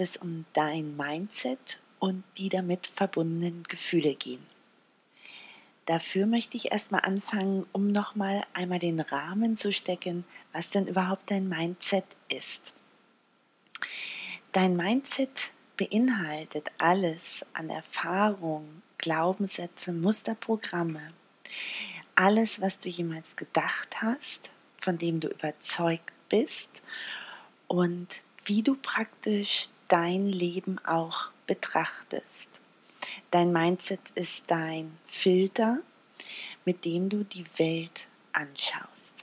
Soll es um dein Mindset und die damit verbundenen Gefühle gehen. Dafür möchte ich erstmal anfangen, um nochmal einmal den Rahmen zu stecken, was denn überhaupt dein Mindset ist. Dein Mindset beinhaltet alles an Erfahrung, Glaubenssätze, Musterprogramme, alles, was du jemals gedacht hast, von dem du überzeugt bist und wie du praktisch dein Leben auch betrachtest. Dein Mindset ist dein Filter, mit dem du die Welt anschaust.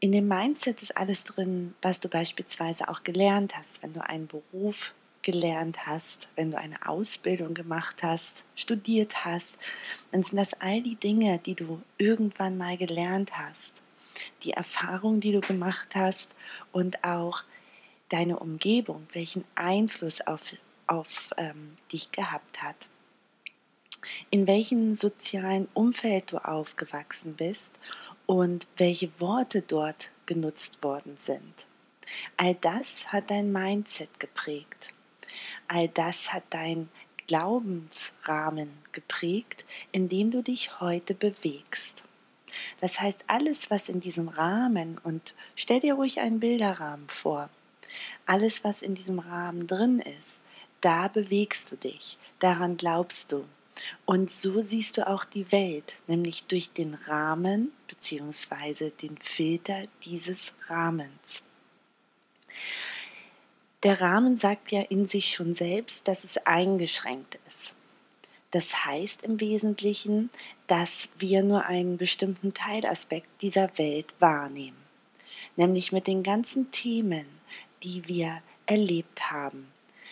In dem Mindset ist alles drin, was du beispielsweise auch gelernt hast, wenn du einen Beruf gelernt hast, wenn du eine Ausbildung gemacht hast, studiert hast, dann sind das all die Dinge, die du irgendwann mal gelernt hast die Erfahrung, die du gemacht hast und auch deine Umgebung, welchen Einfluss auf, auf ähm, dich gehabt hat. In welchem sozialen Umfeld du aufgewachsen bist und welche Worte dort genutzt worden sind. All das hat dein Mindset geprägt. All das hat dein Glaubensrahmen geprägt, in dem du dich heute bewegst. Das heißt, alles, was in diesem Rahmen, und stell dir ruhig einen Bilderrahmen vor, alles, was in diesem Rahmen drin ist, da bewegst du dich, daran glaubst du. Und so siehst du auch die Welt, nämlich durch den Rahmen bzw. den Filter dieses Rahmens. Der Rahmen sagt ja in sich schon selbst, dass es eingeschränkt ist. Das heißt im Wesentlichen, dass wir nur einen bestimmten Teilaspekt dieser Welt wahrnehmen, nämlich mit den ganzen Themen, die wir erlebt haben,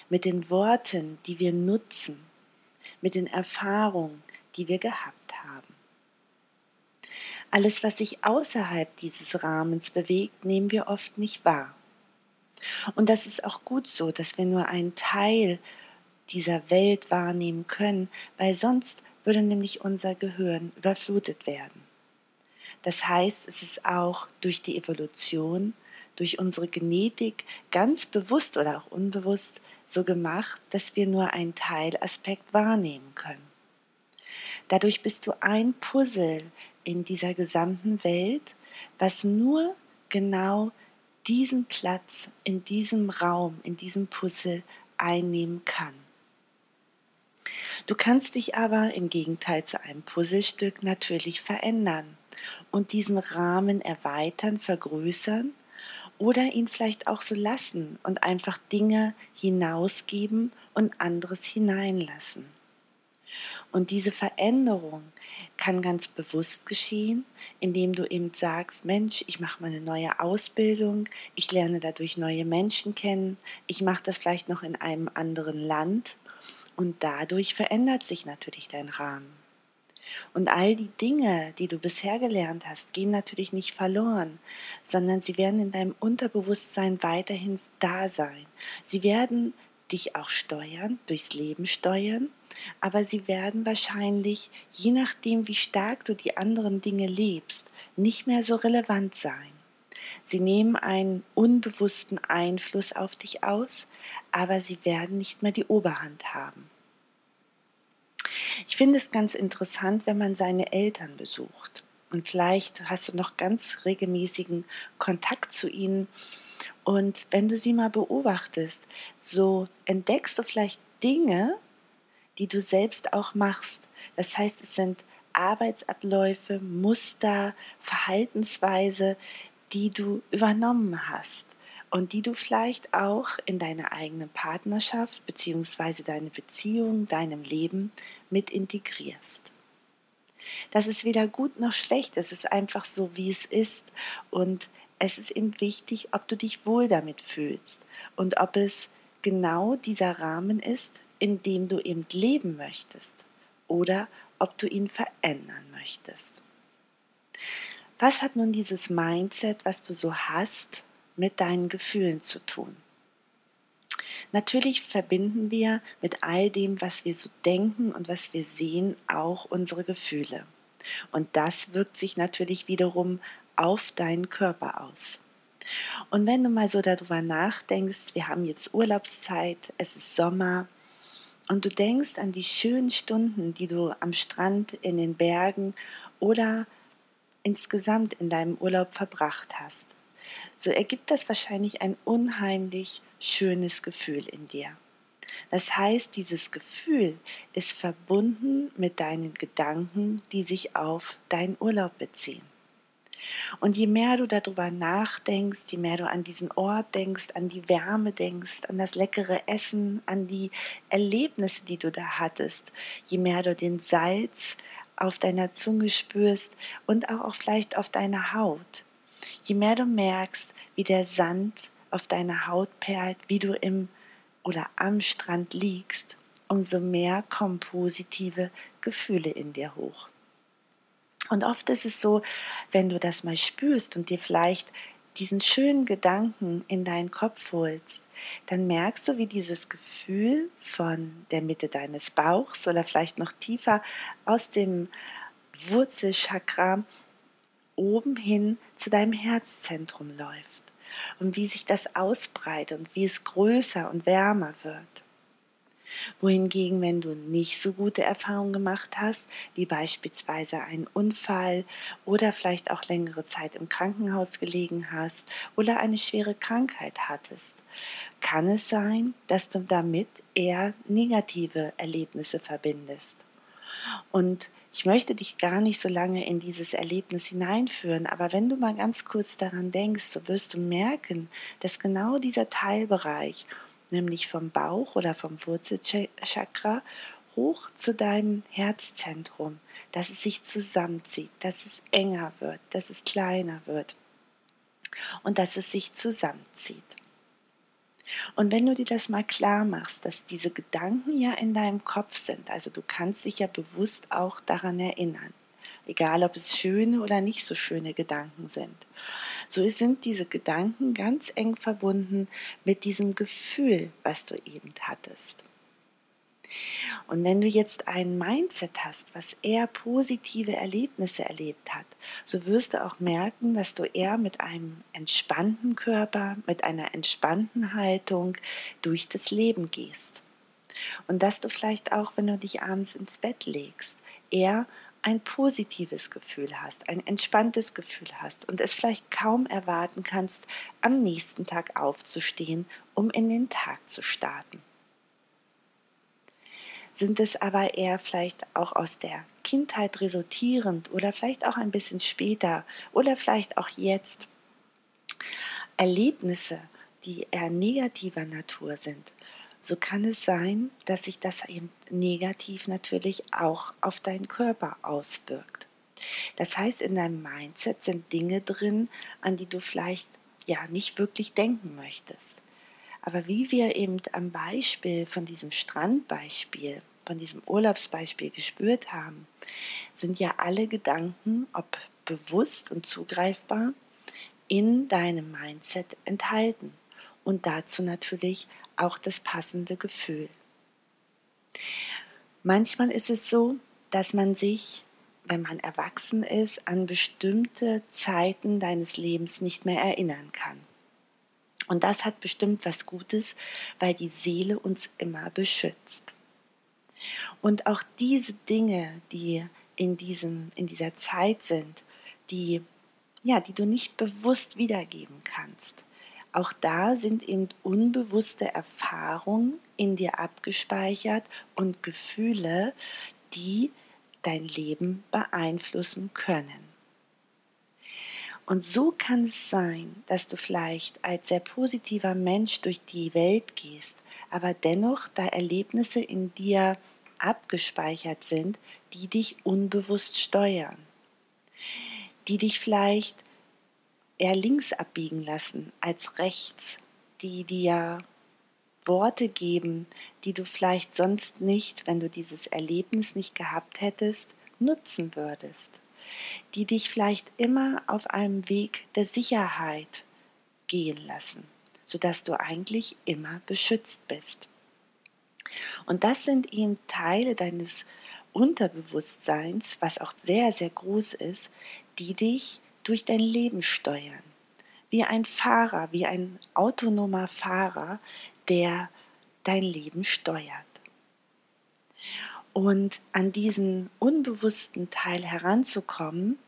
mit den Worten, die wir nutzen, mit den Erfahrungen, die wir gehabt haben. Alles, was sich außerhalb dieses Rahmens bewegt, nehmen wir oft nicht wahr. Und das ist auch gut so, dass wir nur einen Teil dieser Welt wahrnehmen können, weil sonst würde nämlich unser Gehirn überflutet werden. Das heißt, es ist auch durch die Evolution, durch unsere Genetik ganz bewusst oder auch unbewusst so gemacht, dass wir nur einen Teilaspekt wahrnehmen können. Dadurch bist du ein Puzzle in dieser gesamten Welt, was nur genau diesen Platz in diesem Raum, in diesem Puzzle einnehmen kann. Du kannst dich aber im Gegenteil zu einem Puzzlestück natürlich verändern und diesen Rahmen erweitern, vergrößern oder ihn vielleicht auch so lassen und einfach Dinge hinausgeben und anderes hineinlassen. Und diese Veränderung kann ganz bewusst geschehen, indem du eben sagst, Mensch, ich mache mal eine neue Ausbildung, ich lerne dadurch neue Menschen kennen, ich mache das vielleicht noch in einem anderen Land und dadurch verändert sich natürlich dein Rahmen. Und all die Dinge, die du bisher gelernt hast, gehen natürlich nicht verloren, sondern sie werden in deinem Unterbewusstsein weiterhin da sein. Sie werden dich auch steuern, durchs Leben steuern, aber sie werden wahrscheinlich, je nachdem, wie stark du die anderen Dinge lebst, nicht mehr so relevant sein. Sie nehmen einen unbewussten Einfluss auf dich aus, aber sie werden nicht mehr die Oberhand haben. Ich finde es ganz interessant, wenn man seine Eltern besucht. Und vielleicht hast du noch ganz regelmäßigen Kontakt zu ihnen. Und wenn du sie mal beobachtest, so entdeckst du vielleicht Dinge, die du selbst auch machst. Das heißt, es sind Arbeitsabläufe, Muster, Verhaltensweise, die du übernommen hast und die du vielleicht auch in deine eigene Partnerschaft bzw. deine Beziehung, deinem Leben mit integrierst. Das ist weder gut noch schlecht, es ist einfach so, wie es ist und es ist eben wichtig, ob du dich wohl damit fühlst und ob es genau dieser Rahmen ist, in dem du eben leben möchtest oder ob du ihn verändern möchtest. Was hat nun dieses Mindset, was du so hast, mit deinen Gefühlen zu tun. Natürlich verbinden wir mit all dem, was wir so denken und was wir sehen, auch unsere Gefühle. Und das wirkt sich natürlich wiederum auf deinen Körper aus. Und wenn du mal so darüber nachdenkst, wir haben jetzt Urlaubszeit, es ist Sommer und du denkst an die schönen Stunden, die du am Strand, in den Bergen oder insgesamt in deinem Urlaub verbracht hast, so ergibt das wahrscheinlich ein unheimlich schönes Gefühl in dir. Das heißt, dieses Gefühl ist verbunden mit deinen Gedanken, die sich auf deinen Urlaub beziehen. Und je mehr du darüber nachdenkst, je mehr du an diesen Ort denkst, an die Wärme denkst, an das leckere Essen, an die Erlebnisse, die du da hattest, je mehr du den Salz auf deiner Zunge spürst und auch vielleicht auf deiner Haut, je mehr du merkst, wie der Sand auf deiner Haut perlt, wie du im oder am Strand liegst, umso mehr kommen positive Gefühle in dir hoch. Und oft ist es so, wenn du das mal spürst und dir vielleicht diesen schönen Gedanken in deinen Kopf holst, dann merkst du, wie dieses Gefühl von der Mitte deines Bauchs oder vielleicht noch tiefer aus dem Wurzelchakra oben hin zu deinem Herzzentrum läuft und wie sich das ausbreitet und wie es größer und wärmer wird. Wohingegen, wenn du nicht so gute Erfahrungen gemacht hast, wie beispielsweise einen Unfall oder vielleicht auch längere Zeit im Krankenhaus gelegen hast oder eine schwere Krankheit hattest, kann es sein, dass du damit eher negative Erlebnisse verbindest. Und ich möchte dich gar nicht so lange in dieses Erlebnis hineinführen, aber wenn du mal ganz kurz daran denkst, so wirst du merken, dass genau dieser Teilbereich, nämlich vom Bauch oder vom Wurzelchakra, hoch zu deinem Herzzentrum, dass es sich zusammenzieht, dass es enger wird, dass es kleiner wird und dass es sich zusammenzieht. Und wenn du dir das mal klar machst, dass diese Gedanken ja in deinem Kopf sind, also du kannst dich ja bewusst auch daran erinnern, egal ob es schöne oder nicht so schöne Gedanken sind, so sind diese Gedanken ganz eng verbunden mit diesem Gefühl, was du eben hattest. Und wenn du jetzt ein Mindset hast, was eher positive Erlebnisse erlebt hat, so wirst du auch merken, dass du eher mit einem entspannten Körper, mit einer entspannten Haltung durch das Leben gehst. Und dass du vielleicht auch, wenn du dich abends ins Bett legst, eher ein positives Gefühl hast, ein entspanntes Gefühl hast und es vielleicht kaum erwarten kannst, am nächsten Tag aufzustehen, um in den Tag zu starten sind es aber eher vielleicht auch aus der Kindheit resultierend oder vielleicht auch ein bisschen später oder vielleicht auch jetzt Erlebnisse, die eher negativer Natur sind, so kann es sein, dass sich das eben negativ natürlich auch auf deinen Körper auswirkt. Das heißt, in deinem Mindset sind Dinge drin, an die du vielleicht ja nicht wirklich denken möchtest. Aber wie wir eben am Beispiel von diesem Strandbeispiel, von diesem Urlaubsbeispiel gespürt haben, sind ja alle Gedanken, ob bewusst und zugreifbar, in deinem Mindset enthalten und dazu natürlich auch das passende Gefühl. Manchmal ist es so, dass man sich, wenn man erwachsen ist, an bestimmte Zeiten deines Lebens nicht mehr erinnern kann. Und das hat bestimmt was Gutes, weil die Seele uns immer beschützt. Und auch diese Dinge, die in, diesem, in dieser Zeit sind, die, ja, die du nicht bewusst wiedergeben kannst, auch da sind eben unbewusste Erfahrungen in dir abgespeichert und Gefühle, die dein Leben beeinflussen können. Und so kann es sein, dass du vielleicht als sehr positiver Mensch durch die Welt gehst, aber dennoch da Erlebnisse in dir abgespeichert sind, die dich unbewusst steuern, die dich vielleicht eher links abbiegen lassen als rechts, die dir Worte geben, die du vielleicht sonst nicht, wenn du dieses Erlebnis nicht gehabt hättest, nutzen würdest die dich vielleicht immer auf einem Weg der Sicherheit gehen lassen, sodass du eigentlich immer beschützt bist. Und das sind eben Teile deines Unterbewusstseins, was auch sehr, sehr groß ist, die dich durch dein Leben steuern. wie ein Fahrer, wie ein autonomer Fahrer, der dein Leben steuert. Und an diesen unbewussten Teil heranzukommen,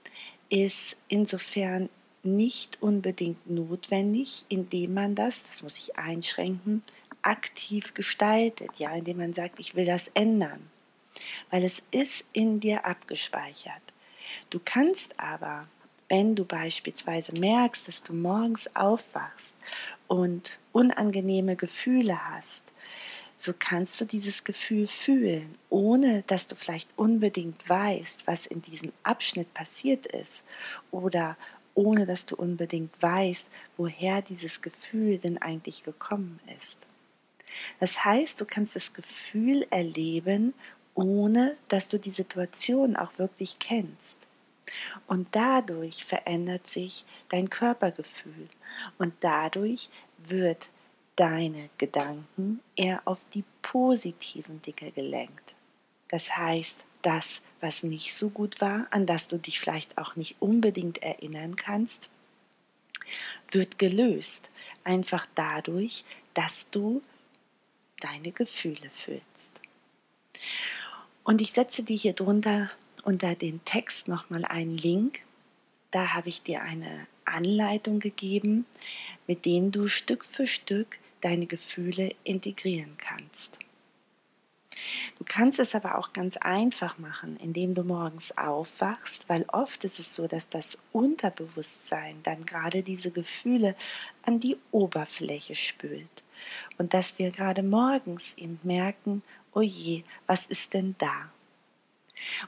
ist insofern nicht unbedingt notwendig, indem man das, das muss ich einschränken, aktiv gestaltet, ja, indem man sagt, ich will das ändern, weil es ist in dir abgespeichert. Du kannst aber, wenn du beispielsweise merkst, dass du morgens aufwachst und unangenehme Gefühle hast, so kannst du dieses Gefühl fühlen, ohne dass du vielleicht unbedingt weißt, was in diesem Abschnitt passiert ist oder ohne dass du unbedingt weißt, woher dieses Gefühl denn eigentlich gekommen ist. Das heißt, du kannst das Gefühl erleben, ohne dass du die Situation auch wirklich kennst. Und dadurch verändert sich dein Körpergefühl und dadurch wird deine Gedanken eher auf die positiven Dinge gelenkt. Das heißt, das, was nicht so gut war, an das du dich vielleicht auch nicht unbedingt erinnern kannst, wird gelöst. Einfach dadurch, dass du deine Gefühle fühlst. Und ich setze dir hier drunter unter den Text nochmal einen Link. Da habe ich dir eine Anleitung gegeben, mit denen du Stück für Stück deine Gefühle integrieren kannst. Du kannst es aber auch ganz einfach machen, indem du morgens aufwachst, weil oft ist es so, dass das Unterbewusstsein dann gerade diese Gefühle an die Oberfläche spült und dass wir gerade morgens eben merken, oh je, was ist denn da?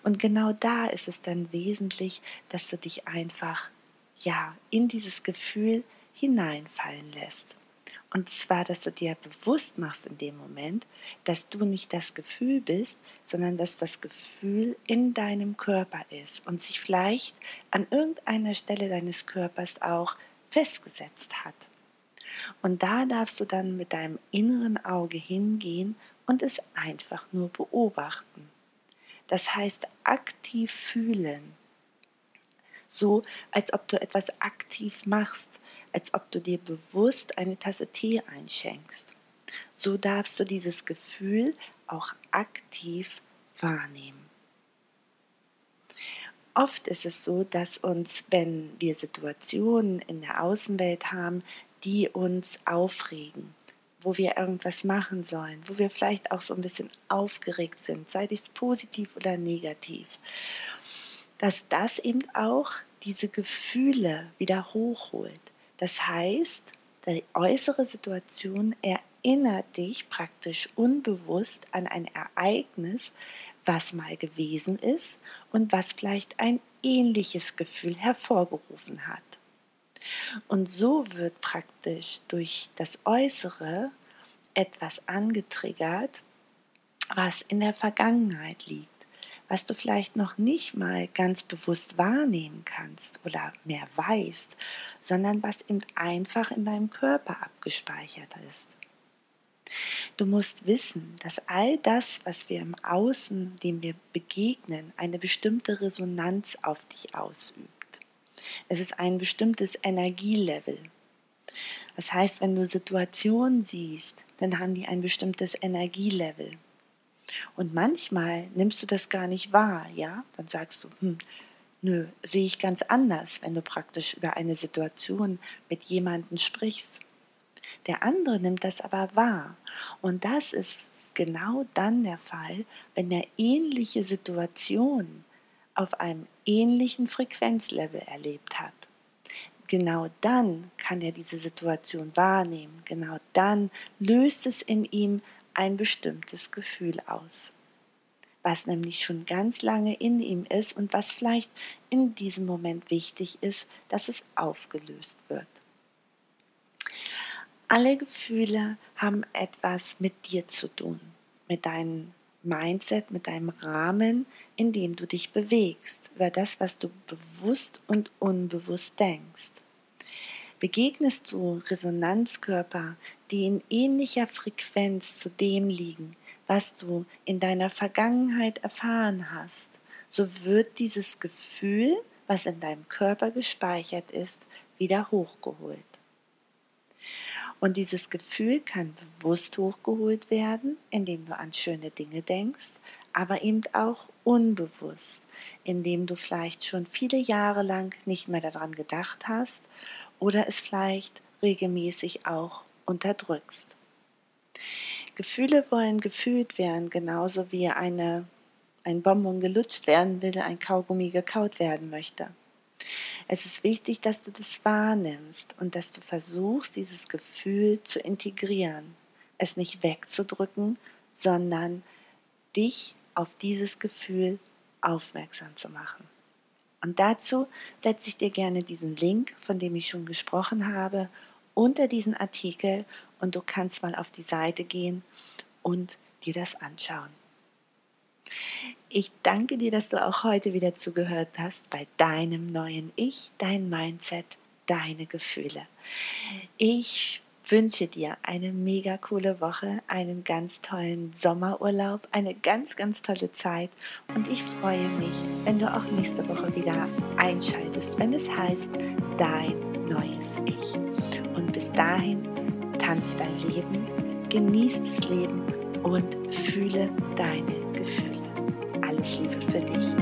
Und genau da ist es dann wesentlich, dass du dich einfach ja in dieses Gefühl hineinfallen lässt. Und zwar, dass du dir bewusst machst in dem Moment, dass du nicht das Gefühl bist, sondern dass das Gefühl in deinem Körper ist und sich vielleicht an irgendeiner Stelle deines Körpers auch festgesetzt hat. Und da darfst du dann mit deinem inneren Auge hingehen und es einfach nur beobachten. Das heißt aktiv fühlen, so als ob du etwas aktiv machst, als ob du dir bewusst eine Tasse Tee einschenkst. So darfst du dieses Gefühl auch aktiv wahrnehmen. Oft ist es so, dass uns, wenn wir Situationen in der Außenwelt haben, die uns aufregen, wo wir irgendwas machen sollen, wo wir vielleicht auch so ein bisschen aufgeregt sind, sei dies positiv oder negativ, dass das eben auch diese Gefühle wieder hochholt. Das heißt, die äußere Situation erinnert dich praktisch unbewusst an ein Ereignis, was mal gewesen ist und was vielleicht ein ähnliches Gefühl hervorgerufen hat. Und so wird praktisch durch das Äußere etwas angetriggert, was in der Vergangenheit liegt, was du vielleicht noch nicht mal ganz bewusst wahrnehmen kannst oder mehr weißt, sondern was eben einfach in deinem Körper abgespeichert ist. Du musst wissen, dass all das, was wir im Außen, dem wir begegnen, eine bestimmte Resonanz auf dich ausübt. Es ist ein bestimmtes Energielevel. Das heißt, wenn du Situationen siehst, dann haben die ein bestimmtes Energielevel. Und manchmal nimmst du das gar nicht wahr, ja? Dann sagst du, hm, nö, sehe ich ganz anders, wenn du praktisch über eine Situation mit jemandem sprichst. Der andere nimmt das aber wahr. Und das ist genau dann der Fall, wenn er ähnliche Situationen auf einem ähnlichen Frequenzlevel erlebt hat. Genau dann kann er diese Situation wahrnehmen. Genau dann löst es in ihm ein bestimmtes Gefühl aus, was nämlich schon ganz lange in ihm ist und was vielleicht in diesem Moment wichtig ist, dass es aufgelöst wird. Alle Gefühle haben etwas mit dir zu tun, mit deinen Mindset, mit deinem Rahmen, in dem du dich bewegst, über das, was du bewusst und unbewusst denkst. Begegnest du Resonanzkörper, die in ähnlicher Frequenz zu dem liegen, was du in deiner Vergangenheit erfahren hast, so wird dieses Gefühl, was in deinem Körper gespeichert ist, wieder hochgeholt. Und dieses Gefühl kann bewusst hochgeholt werden, indem du an schöne Dinge denkst, aber eben auch unbewusst, indem du vielleicht schon viele Jahre lang nicht mehr daran gedacht hast oder es vielleicht regelmäßig auch unterdrückst. Gefühle wollen gefühlt werden, genauso wie eine, ein Bonbon gelutscht werden will, ein Kaugummi gekaut werden möchte. Es ist wichtig, dass du das wahrnimmst und dass du versuchst, dieses Gefühl zu integrieren, es nicht wegzudrücken, sondern dich auf dieses Gefühl aufmerksam zu machen. Und dazu setze ich dir gerne diesen Link, von dem ich schon gesprochen habe, unter diesen Artikel und du kannst mal auf die Seite gehen und dir das anschauen. Ich danke dir, dass du auch heute wieder zugehört hast bei deinem neuen Ich, dein Mindset, deine Gefühle. Ich wünsche dir eine mega coole Woche, einen ganz tollen Sommerurlaub, eine ganz, ganz tolle Zeit und ich freue mich, wenn du auch nächste Woche wieder einschaltest, wenn es heißt Dein neues Ich. Und bis dahin, tanz dein Leben, genieß das Leben und fühle deine Gefühle. Alles Liebe für dich.